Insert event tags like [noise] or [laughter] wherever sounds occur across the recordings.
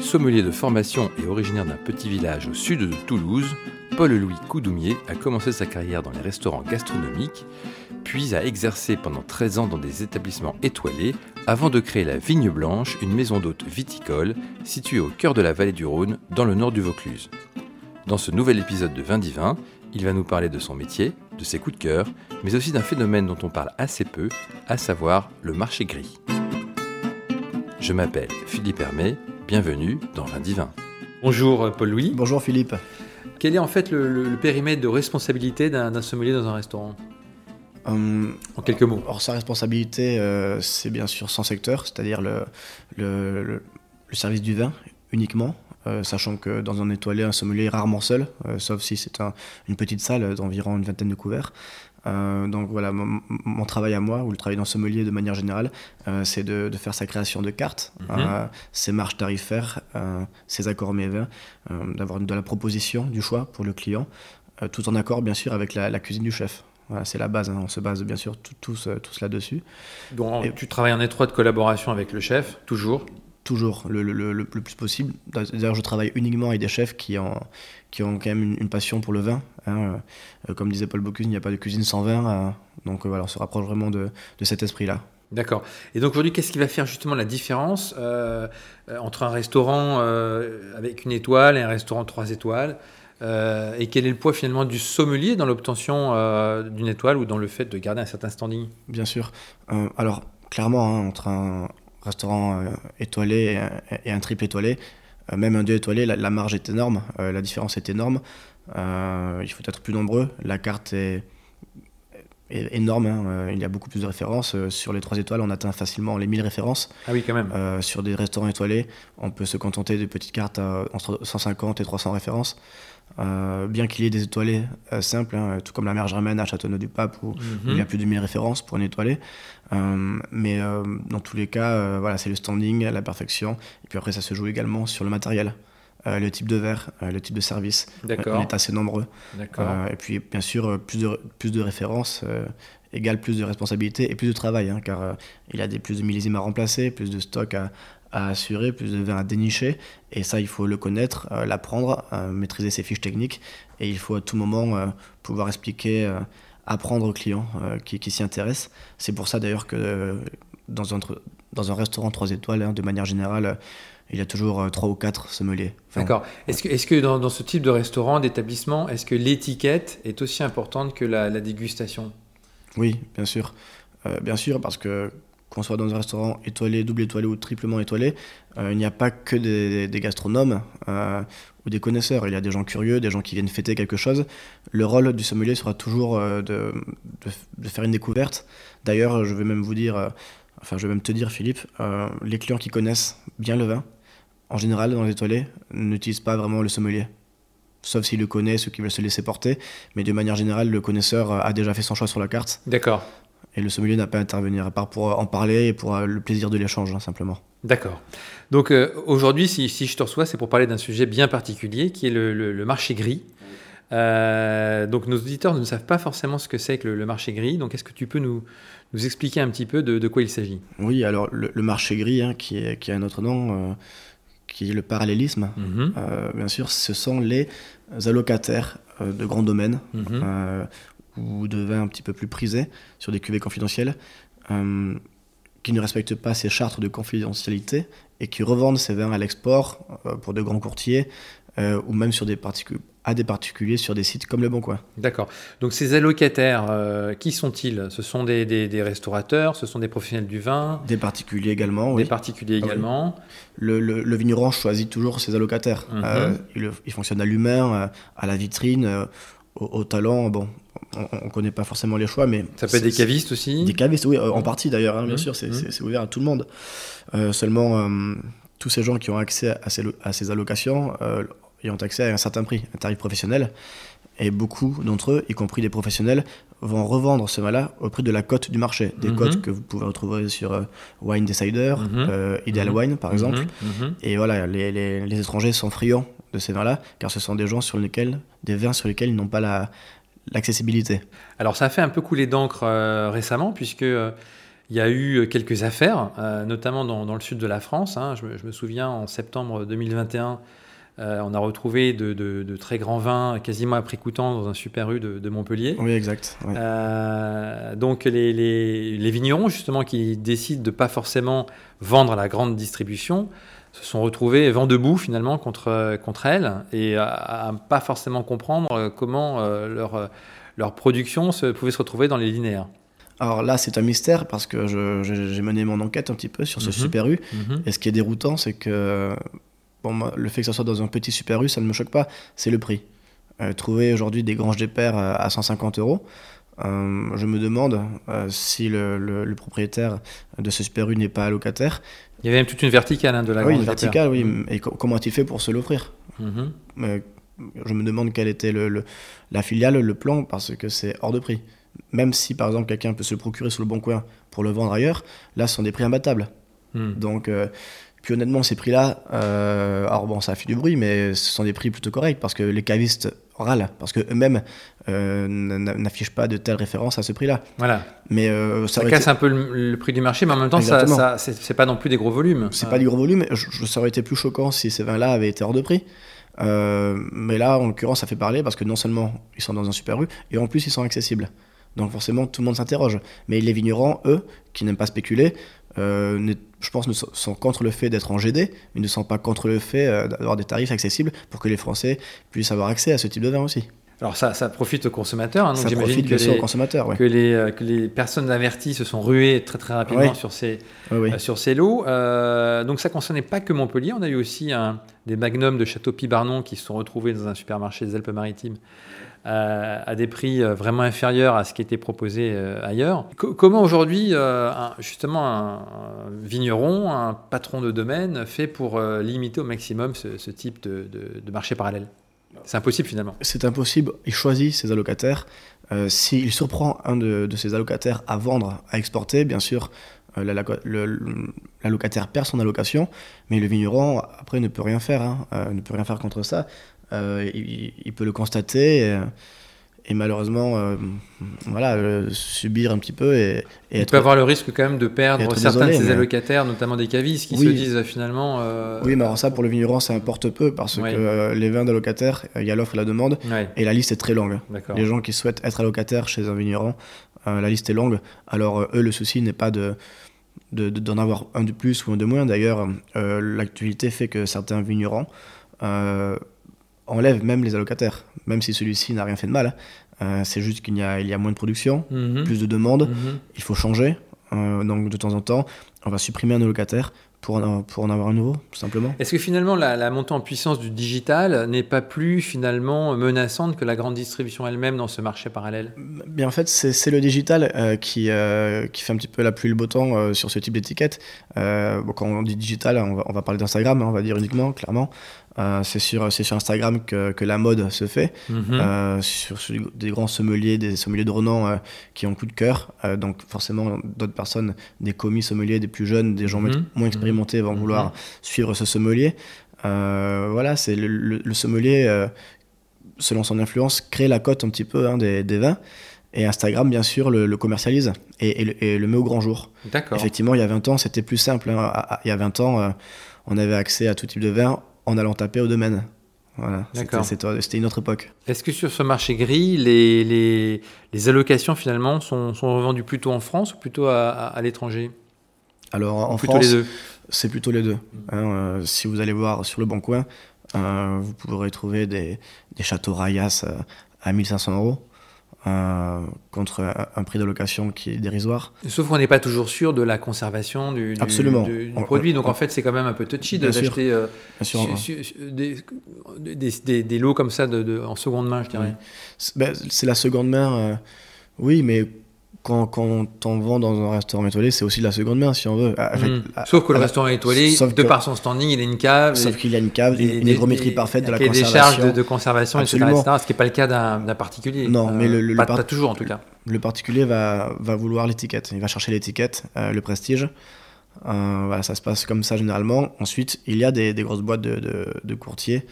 Sommelier de formation et originaire d'un petit village au sud de Toulouse, Paul-Louis Coudoumier a commencé sa carrière dans les restaurants gastronomiques, puis a exercé pendant 13 ans dans des établissements étoilés avant de créer la Vigne Blanche, une maison d'hôtes viticole située au cœur de la vallée du Rhône, dans le nord du Vaucluse. Dans ce nouvel épisode de Vin Divin, il va nous parler de son métier, de ses coups de cœur, mais aussi d'un phénomène dont on parle assez peu, à savoir le marché gris. Je m'appelle Philippe Hermé, bienvenue dans Vin Divin. Bonjour Paul-Louis. Bonjour Philippe. Quel est en fait le, périmètre de responsabilité d'un sommelier dans un restaurant hum, En quelques mots. Or, sa responsabilité, euh, c'est bien sûr son secteur, c'est-à-dire le, le, service du vin uniquement, euh, sachant que dans un étoilé, un sommelier est rarement seul, euh, sauf si c'est une petite salle d'environ une vingtaine de couverts. Euh, donc voilà, mon, travail à moi, ou le travail d'un sommelier de manière générale, c'est de, faire sa création de cartes, mhm. ses marges tarifaires, ses accords mévins, d'avoir de la proposition, du choix pour le client, tout en accord bien sûr avec la, cuisine du chef. Voilà, c'est la base, hein. on se base bien sûr tous, tous là-dessus. Donc tu travailles en étroite collaboration avec le chef, toujours? Toujours le, le, le, plus possible. D'ailleurs, je travaille uniquement avec des chefs qui ont, qui ont quand même une, passion pour le vin. Hein. Euh, comme disait Paul Bocuse, il n'y a pas de cuisine sans vin. Euh, donc voilà, on se rapproche vraiment de, de cet esprit-là. D'accord. Et donc aujourd'hui, qu'est-ce qui va faire justement la différence euh, entre un restaurant avec une étoile et un restaurant trois étoiles Et quel est le poids finalement du sommelier dans l'obtention d'une étoile ou dans le fait de garder un certain standing? Bien sûr. alors, clairement, hein, entre un, restaurant euh, étoilé et un triple étoilé, euh, même un deux étoilé, la, marge est énorme, euh, la différence est énorme. il faut être plus nombreux. La carte est, énorme. Hein. Il y a beaucoup plus de références. Sur les trois étoiles, on atteint facilement les 1000 références. Ah oui, quand même. sur des restaurants étoilés, on peut se contenter de petites cartes entre 150 et 300 références. Euh, bien qu'il y ait des étoilés euh, simples, hein, tout comme la mer Germaine à Châteauneuf-du-Pape, où, il y a mhm. plus de 1000 références pour un étoilé. Euh, mais dans tous les cas, voilà, c'est le standing, la perfection. Et puis après, ça se joue également sur le matériel. Le type de verre, le type de service. On est assez nombreux. et puis, bien sûr, plus de, plus de références égale plus de responsabilités et plus de travail, hein, car il y a des, plus de millésimes à remplacer, plus de stock à, à assurer, plus de vin à dénicher. Et ça, il faut le connaître, euh, l'apprendre, euh, maîtriser ses fiches techniques. Et il faut à tout moment euh, pouvoir expliquer, apprendre aux clients qui, qui s'y intéressent. C'est pour ça d'ailleurs que dans un, dans un restaurant 3 étoiles, hein, de manière générale, il y a toujours trois ou quatre sommeliers. D'accord. Est-ce que, est que dans, dans, ce type de restaurant, d'établissement, est-ce que l'étiquette est aussi importante que la, la dégustation? Oui, bien sûr. bien sûr, parce que qu'on soit dans un restaurant étoilé, double étoilé ou triplement étoilé, euh, il n'y a pas que des, gastronomes euh, ou des connaisseurs. Il y a des gens curieux, des gens qui viennent fêter quelque chose. Le rôle du sommelier sera toujours euh, de, faire une découverte. D'ailleurs, je vais même vous dire, enfin, je vais même te dire, Philippe, les clients qui connaissent bien le vin, en général, dans les étoilés, n'utilisent pas vraiment le sommelier. Sauf s'ils le connaissent ou qu'ils veulent se laisser porter. Mais de manière générale, le connaisseur a déjà fait son choix sur la carte. D'accord. Et le sommelier n'a pas à intervenir, à part pour en parler et pour euh, le plaisir de l'échange, hein, simplement. D'accord. Donc euh, aujourd'hui, si, je te reçois, c'est pour parler d'un sujet bien particulier qui est le, marché gris. Euh, donc nos auditeurs ne savent pas forcément ce que c'est que le, marché gris. Donc est-ce que tu peux nous, nous expliquer un petit peu de, quoi il s'agit? Oui, alors le, marché gris, hein, qui, est, qui a un autre nom, qui est le parallélisme, mhm. bien sûr, ce sont les allocataires de grands domaines. Mhm ou de vins un petit peu plus prisés sur des cuvées confidentielles euh, qui ne respectent pas ces chartes de confidentialité et qui revendent ces vins à l'export euh, pour de grands courtiers euh, ou même sur des à des particuliers sur des sites comme Le Bon Coin. D'accord. Donc ces allocataires, qui sont-ils? Ce sont des, des, restaurateurs, ce sont des professionnels du vin? Des particuliers également, Des particuliers ah également. Le, le, vigneron choisit toujours ses allocataires. Mhm. il, il, fonctionne à l'humain, à la vitrine, au, talent. Bon, on ne connaît pas forcément les choix, mais... Ça peut être des cavistes aussi? Des cavistes, oui, en partie d'ailleurs, hein, bien mmh. sûr, mmh. c'est ouvert à tout le monde. Euh, seulement, euh, tous ces gens qui ont accès à ces, à ces allocations, euh, ils ont accès à un certain prix, un tarif professionnel. Et beaucoup d'entre eux, y compris des professionnels, vont revendre ce vin-là au prix de la cote du marché. Des mmh. cotes que vous pouvez retrouver sur Wine Decider, Ideal Wine par exemple. Et voilà, les, les, les, étrangers sont friands de ces vins-là, car ce sont des gens sur lesquels, des vins sur lesquels ils n'ont pas la, l'accessibilité. Alors ça a fait un peu couler d'encre euh, récemment puisque euh, Il y a eu quelques affaires, notamment dans, le sud de la France. Hein. Je, me, souviens en septembre 2021, on a retrouvé de, très grands vins quasiment à prix coûtant dans un super U de, Montpellier. Oui, exact. donc les, les, vignerons, justement, qui décident de pas forcément vendre à la grande distribution, se sont retrouvés vent debout finalement contre, contre elles et à, ne pas forcément comprendre comment euh, leur, leur production se, pouvait se retrouver dans les linéaires. Alors là, c'est un mystère parce que j'ai mené mon enquête un petit peu sur ce mhm. Super U. Mhm. Et ce qui est déroutant, c'est que bon, le fait que ça soit dans un petit Super U, ça ne me choque pas, c'est le prix. Euh, trouver aujourd'hui des granges des pères à 150 euros, euh, je me demande si le, le, propriétaire de ce Super U n'est pas allocataire il y avait même toute une verticale hein, de la oui, grande une verticale, oui. Mm. Et comment a-t-il fait pour se l'offrir? Mm-hmm. Je me demande quelle était le, la filiale, le plan, parce que c'est hors de prix. Même si, par exemple, quelqu'un peut se le procurer sur le bon coin pour le vendre ailleurs, là, ce sont des prix imbattables. Mm. Donc, euh, puis honnêtement, ces prix-là, euh, alors bon, ça a fait du bruit, mais ce sont des prix plutôt corrects, parce que les cavistes râlent, parce qu'eux-mêmes euh, n'affiche pas de telles références à ce prix-là. Voilà. Mais euh, ça, casse un peu le, prix du marché, mais en même temps, ça, ça c'est pas non plus des gros volumes. C'est pas du gros volume. Je, ça aurait été plus choquant si ces vins-là avaient été hors de prix. Euh, mais là, en l'occurrence, ça fait parler parce que non seulement ils sont dans un super rue, et en plus ils sont accessibles. Donc forcément, tout le monde s'interroge. Mais les vignerons, eux, qui n'aiment pas spéculer, je pense, sont contre le fait d'être en GD, mais ne sont pas contre le fait d'avoir des tarifs accessibles pour que les Français puissent avoir accès à ce type de vin aussi. Alors ça, ça profite aux consommateurs. Hein, donc ça profite que les, aux consommateurs, que, les, euh, que les personnes averties se sont ruées très très rapidement sur, ces, euh, sur ces lots. Euh, donc ça ne concernait pas que Montpellier. On a eu aussi un, des magnums de Château Pibarnon qui se sont retrouvés dans un supermarché des Alpes-Maritimes à des prix vraiment inférieurs à ce qui était proposé ailleurs. comment aujourd'hui, justement, un, vigneron, un patron de domaine fait pour limiter au maximum ce, type de, de marché parallèle? C'est impossible finalement. C'est impossible. Il choisit ses allocataires. Euh, S'il surprend un de, ses allocataires à vendre, à exporter, bien sûr, euh, l'allocataire perd son allocation, mais le vigneron, après, ne peut rien faire, hein. euh, ne peut rien faire contre ça. Il, peut le constater malheureusement euh, voilà euh, subir un petit peu et, et il peut avoir le risque quand même de perdre certains de ses allocataires notamment des cavistes qui se disent euh, finalement oui mais alors ça pour le vigneron ça importe peu parce que les vins d'allocataires il y a l'offre et la demande et la liste est très longue. Les gens qui souhaitent être allocataires chez un vigneron la liste est longue. Alors eux le souci n'est pas de d'en avoir un de plus ou un de moins. D'ailleurs l'actualité fait que certains vignerons enlève même les allocataires, même si celui-ci n'a rien fait de mal. Hein. Euh, c'est juste qu'il y a, il y a moins de production, mhm. plus de demandes, mhm. il faut changer. Euh, donc de temps en temps, on va supprimer un allocataire pour en, pour en avoir un nouveau, tout simplement. Est-ce que finalement la, montée en puissance du digital n'est pas plus finalement menaçante que la grande distribution elle-même dans ce marché parallèle? Bien en fait, c'est le digital euh, qui, qui fait un petit peu la pluie le beau temps sur ce type d'étiquette. quand on dit digital, on va, on va parler d'Instagram, hein, on va dire uniquement, clairement. Euh, c'est sur, sur Instagram que, que, la mode se fait, mhm. euh, sur, des grands sommeliers, des sommeliers de renom euh, qui ont coup de cœur. donc forcément, d'autres personnes, des commis sommeliers, des plus jeunes, des gens mhm. moins expérimentés vont mhm. vouloir suivre ce sommelier. voilà, c'est le, sommelier, selon son influence, crée la cote un petit peu hein, des, des, vins. Et Instagram, bien sûr, le, commercialise et, le, met au grand jour. Effectivement, il y a 20 ans, c'était plus simple. Hein. Il y a 20 ans, on avait accès à tout type de vin en allant taper au domaine. Voilà, c'était une autre époque. Est-ce que sur ce marché gris, les, les, les allocations finalement sont, sont, revendues plutôt en France ou plutôt à, à, l'étranger? Alors en France, c'est plutôt les deux. Hein, euh, si vous allez voir sur le Bon Coin, euh, vous pourrez trouver des, des châteaux Rayas euh, à 1500 euros contre un, prix de location qui est dérisoire. Sauf qu'on n'est pas toujours sûr de la conservation du, du, produit. Donc en fait, c'est quand même un peu touchy d'acheter euh, des, des, des, lots comme ça de, en seconde main, je dirais. Ben, c'est la seconde main, euh, oui, mais quand, quand, on vend dans un restaurant étoilé, c'est aussi de la seconde main, si on veut. Hmm. sauf que le restaurant étoilé, de par son standing, il a une cave. Sauf qu'il a une cave, une hygrométrie parfaite de la conservation. des charges de, conservation, etc., Ce qui n'est pas le cas d'un particulier. Non, mais le, pas, toujours en tout cas. Le particulier va, va vouloir l'étiquette. Il va chercher l'étiquette, euh, le prestige. Euh, voilà, ça se passe comme ça généralement. Ensuite, il y a des, des grosses boîtes de, de, de courtiers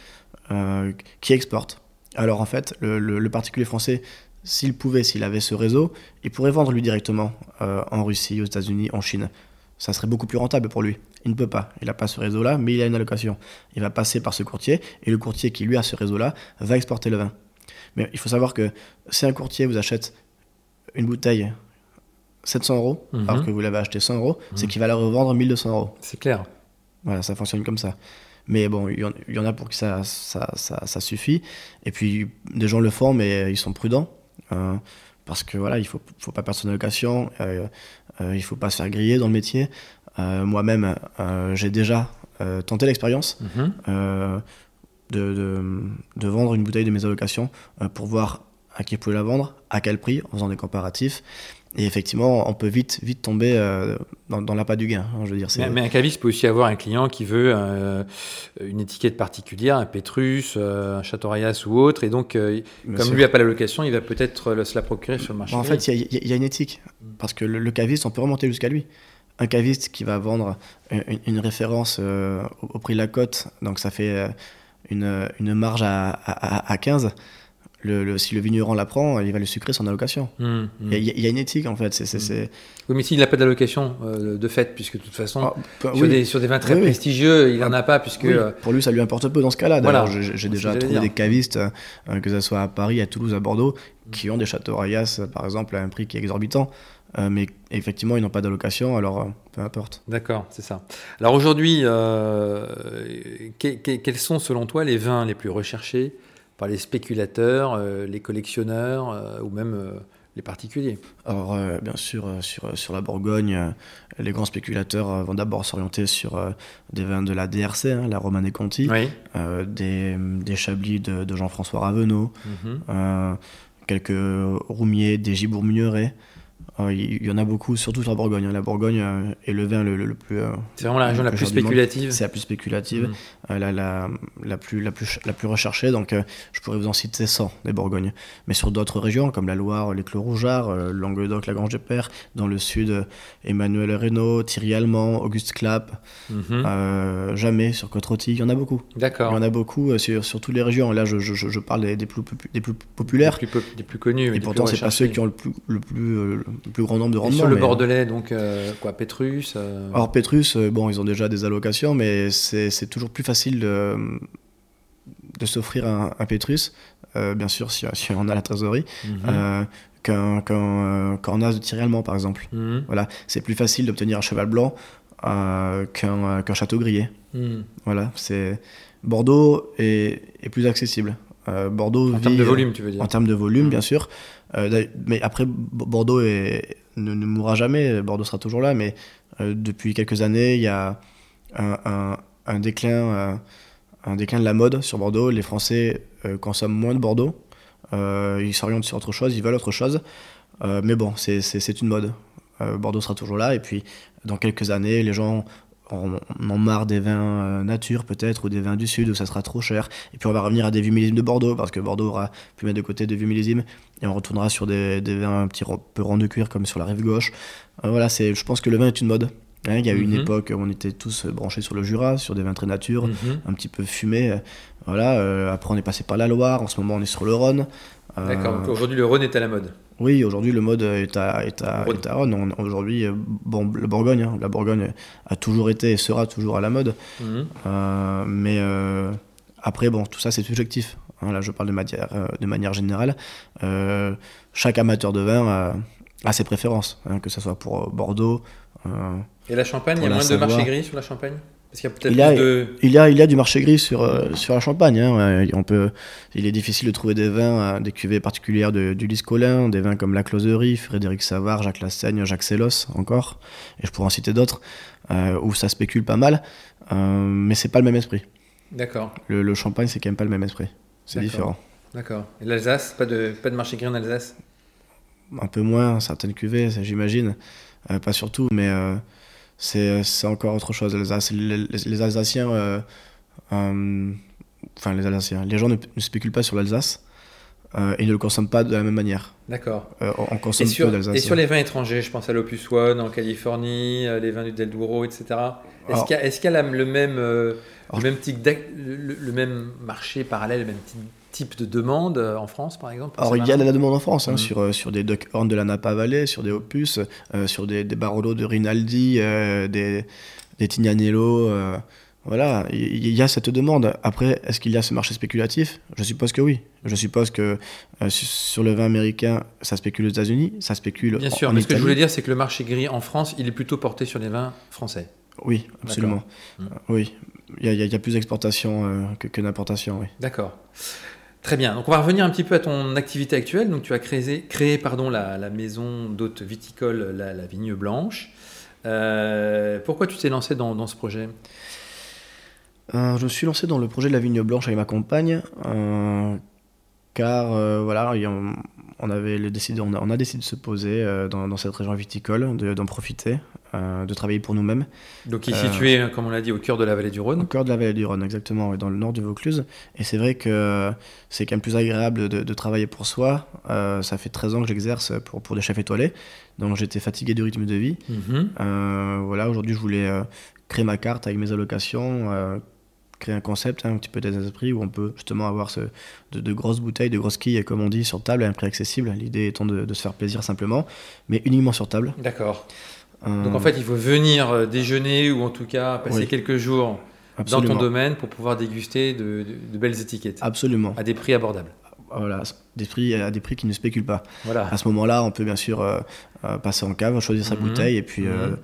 euh, qui exportent. Alors en fait, le, le particulier français s'il pouvait, s'il avait ce réseau, il pourrait vendre lui directement en Russie, aux États-Unis, en Chine. Ça serait beaucoup plus rentable pour lui. Il ne peut pas. Il n'a pas ce réseau-là, mais il a une allocation. Il va passer par ce courtier, et le courtier qui lui a ce réseau-là va exporter le vin. Mais il faut savoir que si un courtier vous achète une bouteille 700 euros, mhm. alors que vous l'avez acheté 100 euros, c'est mhm. qu'il va la revendre 1200 euros. C'est clair. Voilà, ça fonctionne comme ça. Mais bon, il y, en a pour qui ça, ça, ça, suffit. Et puis, des gens le font, mais ils sont prudents. Hein, parce que voilà, il ne faut, faut, pas perdre son allocation. Euh, euh, il ne faut pas se faire griller dans le métier. Euh, moi-même, j'ai déjà tenté l'expérience. Mhm. De, de, vendre une bouteille de mes allocations pour voir à qui je pouvais la vendre, à quel prix, en faisant des comparatifs. Et effectivement, on peut vite, vite tomber euh, dans, dans l'appât du gain. Hein, je veux dire, mais, mais, un caviste peut aussi avoir un client qui veut euh, une étiquette particulière, un Pétrus, euh, un Château-Rayas ou autre, et donc, comme lui n'a pas la location, il va peut-être se la procurer sur le marché. en fait, il y, a une éthique, parce que le, caviste, on peut remonter jusqu'à lui. Un caviste qui va vendre une, référence au, prix de la cote, donc ça fait une, une marge à, à, à 15 le, si le vigneron la prend, il va le sucrer son allocation. Mmh, mmh. Il, y a, une éthique en fait. c'est mmh. Oui, mais s'il n'a pas d'allocation euh, de fait, puisque de toute façon, ah, bah sur, des, sur, des, vins très prestigieux, il n'en a pas. puisque euh, Pour lui, ça lui importe peu dans ce cas-là. Voilà, j'ai déjà trouvé des cavistes, euh, que ce soit à Paris, à Toulouse, à Bordeaux, qui ont des châteaux Rayas, par exemple, à un prix qui est exorbitant. mais effectivement, ils n'ont pas d'allocation, alors peu importe. D'accord, c'est ça. Alors aujourd'hui, quels sont selon toi les vins les plus recherchés par les spéculateurs, euh, les collectionneurs euh, ou même euh, les particuliers Alors, bien sûr, sur, sur la Bourgogne, les grands spéculateurs vont d'abord s'orienter sur des vins de la DRC, hein, la Romane Conti, des, des, Chablis de, Jean-François Ravenot, mhm. quelques Roumiers, des Gibourg Mugneret. Ah, il y en a beaucoup, surtout sur la Bourgogne. Hein. La Bourgogne euh, est le vin le, plus. Euh, c'est vraiment la région la plus spéculative. C'est la plus spéculative, mm. euh, la, la, la, plus, la, plus, la plus recherchée. Donc, je pourrais vous en citer 100 des Bourgognes. Mais sur d'autres régions, comme la Loire, les Clos Rougeards, Languedoc, la Grange de Père, dans le sud, Emmanuel Reynaud, Thierry Allemand, Auguste Clapp, mm-hmm. jamais sur Côte-Rôtie. Il y en a beaucoup. D'accord. Il y en a beaucoup sur, sur toutes les régions. Là, je, je, je parle des, des, plus, des plus populaires. Des plus, des plus connus. Et pourtant, c'est pas ceux qui ont le plus, le plus, plus grand nombre de rendements. sur le Bordelais, donc euh, quoi, Petrus euh Alors Petrus, euh, bon, ils ont déjà des allocations, mais c'est toujours plus facile de, de s'offrir un, un, Petrus, bien sûr si, si, on a la trésorerie, mhm. qu'un qu as de tir allemand par exemple. Mhm. Voilà, c'est plus facile d'obtenir un cheval blanc qu'un château grillé. Mhm. Voilà, c'est Bordeaux est, est, plus accessible. Bordeaux en termes de volume, tu veux dire En termes de volume, bien sûr. Euh, mais après, Bordeaux ne, mourra jamais, Bordeaux sera toujours là, mais euh, depuis quelques années, il y a un, déclin, euh, un déclin de la mode sur Bordeaux. Les Français consomment moins de Bordeaux, ils s'orientent sur autre chose, ils veulent autre chose. mais bon, c'est une mode. Bordeaux sera toujours là, et puis dans quelques années, les gens on, en marre des vins euh, nature peut-être ou des vins du sud où ça sera trop cher. Et puis on va revenir à des vieux millésimes de Bordeaux parce que Bordeaux aura pu mettre de côté des vieux millésimes. Et on retournera sur des, vins un petit peu ronds de cuir comme sur la rive gauche. Euh, voilà c'est je pense que le vin est une mode il y a eu une mhm. époque où on était tous branchés sur le Jura sur des vins très nature mhm. un petit peu fumés voilà euh, après on est passé par la Loire en ce moment on est sur le Rhône D'accord, aujourd'hui le Rhône est à la mode. Oui, aujourd'hui le mode est à, est à, est à Rhône. Aujourd'hui, euh, bon, la Bourgogne, hein, la Bourgogne a toujours été et sera toujours à la mode. Mhm. Euh, mais euh, après, bon, tout ça c'est subjectif. Hein, là, je parle de manière, de manière générale. chaque amateur de vin a, ses préférences, hein, que ce soit pour Bordeaux. Et la Champagne, il y a moins de marché gris sur la Champagne il y a, il, y a, il y a du marché gris sur, euh, sur la Champagne. Hein. On peut, il est difficile de trouver des vins, euh, des cuvées particulières de, du Liscolin, des vins comme La Closerie, Frédéric Savard, Jacques Lassaigne, Jacques Sellos encore, et je pourrais en citer d'autres, euh, où ça spécule pas mal, mais c'est pas le même esprit. D'accord. Le, le, Champagne, c'est quand même pas le même esprit. C'est différent. D'accord. Et l'Alsace, pas de, pas de marché gris en Alsace? Un peu moins, certaines cuvées, j'imagine. pas surtout, mais c'est encore autre chose. Les, les, Alsaciens, euh, euh, enfin les Alsaciens, les gens ne, spéculent pas sur l'Alsace euh, et ne le consomment pas de la même manière. D'accord. on consomme et sur, Et sur les vins étrangers, je pense à l'Opus One en Californie, les vins du Del Douro, etc. Est-ce qu'il y a, y a le même, le, même le, le, même marché parallèle, le même type type de demande en France, par exemple Alors, il y a de la demande en France, hein, mmh. sur, sur des Duck Horn de la Napa Valley, sur des Opus, sur des, des Barolo de Rinaldi, des, des Tignanello. Voilà, il y a cette demande. Après, est-ce qu'il y a ce marché spéculatif? Je suppose que oui. Je suppose que euh, sur le vin américain, ça spécule aux États-Unis, ça spécule Bien sûr, mais ce que je voulais dire, c'est que le marché gris en France, il est plutôt porté sur les vins français. Oui, absolument. Mmh. oui, il y, a plus d'exportation euh, que, d'importation, oui. D'accord. Très bien. Donc on va revenir un petit peu à ton activité actuelle. Donc tu as créé, créé pardon, la, maison d'hôte viticole, la, Vigne Blanche. Euh, pourquoi tu t'es lancé dans, ce projet? Euh, je me suis lancé dans le projet de la vigne blanche avec ma compagne, euh, car voilà, on, avait décidé, on, a, décidé de se poser dans, cette région viticole, d'en profiter, de travailler pour nous-mêmes. Donc il est situé, comme on l'a dit, au cœur de la vallée du Rhône Au cœur de la vallée du Rhône, exactement, dans le nord du Vaucluse. Et c'est vrai que c'est quand même plus agréable de, travailler pour soi. ça fait 13 ans que j'exerce pour, pour des chefs étoilés, donc j'étais fatigué du rythme de vie. Mhm. voilà, aujourd'hui je voulais créer ma carte avec mes allocations créer un concept hein, un petit peu des esprits où on peut justement avoir ce, de, grosses bouteilles, de grosses quilles, comme on dit, sur table à un prix accessible. L'idée étant de, se faire plaisir simplement, mais uniquement sur table. D'accord. Euh, Donc en fait, il faut venir euh, déjeuner ou en tout cas passer quelques jours dans ton domaine pour pouvoir déguster de, belles étiquettes. Absolument. À des prix abordables. Voilà, des prix, à des prix qui ne spéculent pas. Voilà. À ce moment-là, on peut bien sûr euh, passer en cave, choisir sa mhm. bouteille et puis mhm.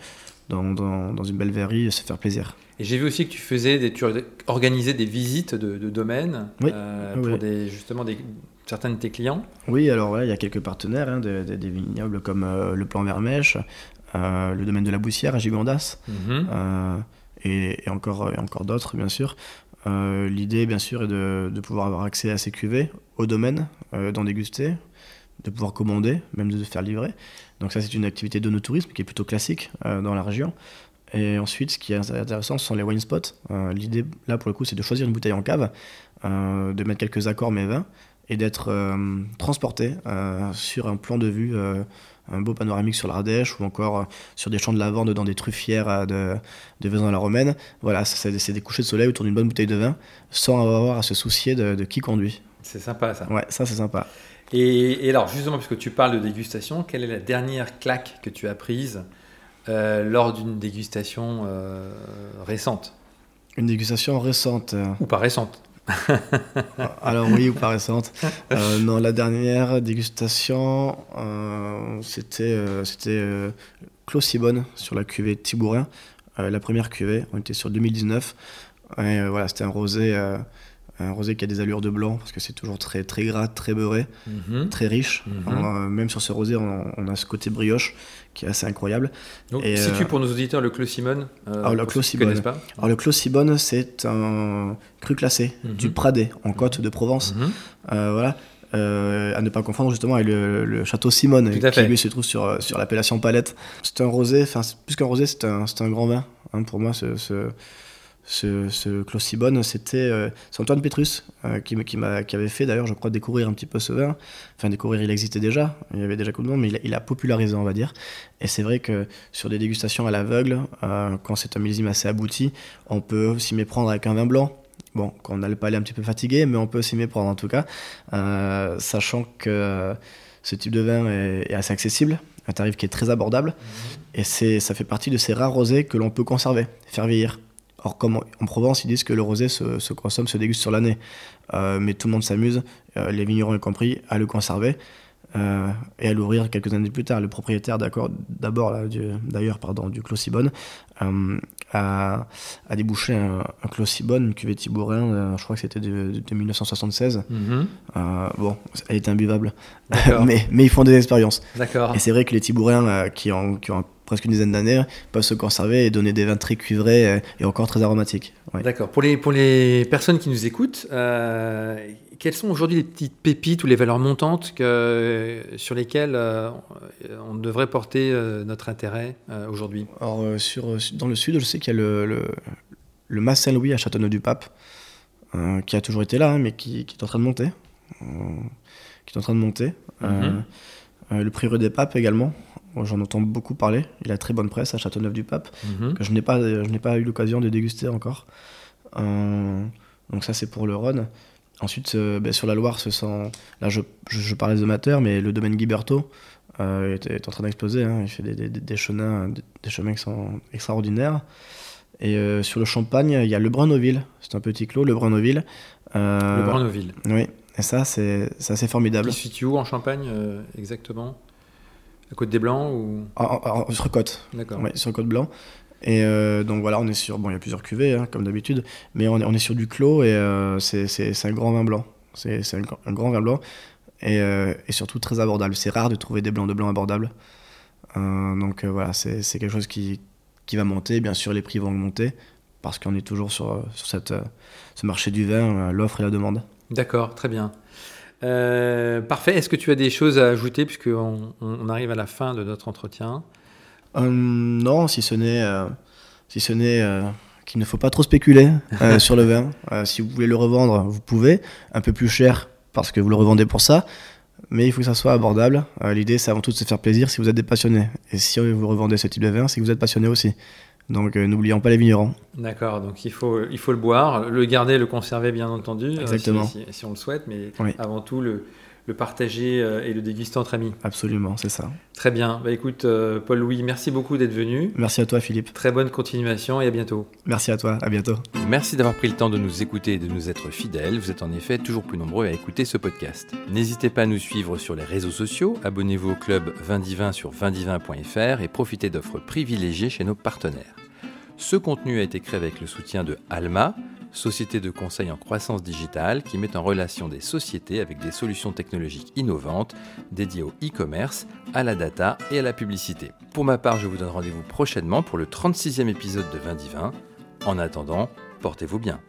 Dans, dans, dans, une belle verrerie se faire plaisir. Et j'ai vu aussi que tu faisais des, tu organisais des visites de, domaines euh, pour Des, justement des, certains de tes clients. Oui, alors il y a quelques partenaires, hein, des, vignobles comme euh, le Plan Vermèche, euh, le domaine de la Boussière à Gigondas, mhm. et, encore, et encore d'autres, bien sûr. L'idée, bien sûr, est de, de, pouvoir avoir accès à ces cuvées, au domaine, d'en déguster, de pouvoir commander, même de se faire livrer. Donc ça, c'est une activité de tourisme qui est plutôt classique dans la région. Et ensuite, ce qui est intéressant, ce sont les wine spots. Euh, l'idée, là, pour le coup, c'est de choisir une bouteille en cave, euh, de mettre quelques accords mais vins, et d'être euh, transporté sur un plan de vue, un beau panoramique sur l'Ardèche, ou encore sur des champs de lavande dans des truffières de, de Vaison à la Romaine. Voilà, c'est des couchers de soleil autour d'une bonne bouteille de vin, sans avoir à se soucier de, qui conduit. C'est sympa, ça. Ouais, ça, c'est sympa. Et, et, alors, justement, puisque tu parles de dégustation, quelle est la dernière claque que tu as prise euh, lors d'une dégustation euh, récente? Une dégustation récente Ou pas récente [laughs] Alors oui, ou pas récente. Euh, non, la dernière dégustation, c'était c'était Clos-Sibonne sur la cuvée Tibourin. la première cuvée, on était sur 2019. Et, voilà, c'était un rosé un rosé qui a des allures de blanc parce que c'est toujours très très gras, très beurré, mhm. très riche. Mhm. même sur ce rosé, on, a ce côté brioche qui est assez incroyable. Donc, et, situe euh, pour nos auditeurs le Clos Simone. Euh, alors, le Clos Simone. Alors, le Clos Simone, c'est un cru classé mhm. du Pradet en Côte de Provence. Euh, voilà. à ne pas confondre justement avec le, château Simone qui lui se trouve sur, sur l'appellation Palette. C'est un rosé, enfin plus qu'un rosé, c'est un, un, grand vin. Hein, pour moi, ce, ce ce, ce c'était euh, Antoine Petrus euh, qui, qui, qui, avait fait d'ailleurs, je crois, découvrir un petit peu ce vin. Enfin, découvrir, il existait déjà, il y avait déjà beaucoup de monde, mais il a, popularisé, on va dire. Et c'est vrai que sur des dégustations à l'aveugle, euh, quand c'est un millésime assez abouti, on peut s'y méprendre avec un vin blanc. Bon, quand on a le palais un petit peu fatigué, mais on peut s'y méprendre en tout cas, sachant que ce type de vin est, assez accessible, un tarif qui est très abordable, mmh. et ça fait partie de ces rares rosés que l'on peut conserver, faire vieillir. Or, comme en Provence, ils disent que le rosé se, consomme, se déguste sur l'année. Euh, mais tout le monde s'amuse, euh, les vignerons y compris, à le conserver euh, et à l'ouvrir quelques années plus tard. Le propriétaire, d'abord d'ailleurs pardon, du Clos a, a, débouché un, un Clos Sibonne, une cuvée Thibourin, je crois que c'était de, 1976. Mhm. bon, elle est imbuvable, [laughs] mais, mais ils font des expériences. Et c'est vrai que les Thibourins qui ont, qui ont presque une dizaine d'années, peuvent se conserver et donner des vins très cuivrés euh, et encore très aromatiques. D'accord. Pour les, pour les personnes qui nous écoutent, euh, quelles sont aujourd'hui les petites pépites ou les valeurs montantes que, sur lesquelles euh, on devrait porter notre intérêt aujourd'hui? Alors, sur, dans le sud, je sais qu'il y a le, le, le Mas Saint-Louis à Châteauneuf-du-Pape, qui a toujours été là, hein, mais qui, qui, est en train de monter. qui est en train de monter. Mhm. le Prieuré des Papes également, J'en entends beaucoup parler. Il a très bonne presse à Châteauneuf-du-Pape, mhm. que je n'ai pas, pas eu l'occasion de déguster encore. Euh, donc ça, c'est pour le Rhône. Ensuite, ben, sur la Loire, ce sont, là je, je, parlais des amateurs, mais le domaine Guiberto est, en train d'exploser. Hein. Il fait des, des, des, chemins, des, chemins qui sont extraordinaires. Et sur le Champagne, il y a le Brunoville. C'est un petit clos, le Brunoville. le Brunoville. Oui, et ça, c'est assez formidable. Il se situe où en Champagne exactement? Côte des Blancs ou? Sur Côte. D'accord. Sur Côte Blanc. Et euh, donc voilà, on est sur. Bon, il y a plusieurs cuvées, hein, comme d'habitude, mais on est, on est, sur du clos et euh, c'est un grand vin blanc. C'est un, un, grand vin blanc et, euh, et surtout très abordable. C'est rare de trouver des blancs de blanc abordables. donc voilà, c'est quelque chose qui, qui va monter. Bien sûr, les prix vont augmenter parce qu'on est toujours sur, sur cette, ce marché du vin, l'offre et la demande. D'accord, très bien. Parfait. Est-ce que tu as des choses à ajouter puisqu'on on arrive à la fin de notre entretien? Euh, non, si ce n'est euh, si ce n'est euh, qu'il ne faut pas trop spéculer [laughs] sur le vin. si vous voulez le revendre, vous pouvez, un peu plus cher parce que vous le revendez pour ça, mais il faut que ça soit abordable. L'idée, c'est avant tout de se faire plaisir si vous êtes des passionnés. Et si vous revendez ce type de vin, c'est que vous êtes passionné aussi. Donc n'oublions pas les vignerons. D'accord, donc il faut, il faut le boire, le garder, le conserver bien entendu, Exactement. Si, on le souhaite, mais avant tout le, le partager euh, et le déguster entre amis. Absolument, c'est ça. Très bien. Bah, écoute, euh, Paul-Louis, merci beaucoup d'être venu. Merci à toi, Philippe. Très bonne continuation et à bientôt. Merci à toi, à bientôt. Merci d'avoir pris le temps de nous écouter et de nous être fidèles. Vous êtes en effet toujours plus nombreux à écouter ce podcast. N'hésitez pas à nous suivre sur les réseaux sociaux, abonnez-vous au club Vindivin sur vindivin.fr et profitez d'offres privilégiées chez nos partenaires. Ce contenu a été créé avec le soutien de Alma, société de conseil en croissance digitale qui met en relation des sociétés avec des solutions technologiques innovantes dédiées au e-commerce, à la data et à la publicité. Pour ma part, je vous donne rendez-vous prochainement pour le 36e épisode de Vin Divin. En attendant, portez-vous bien.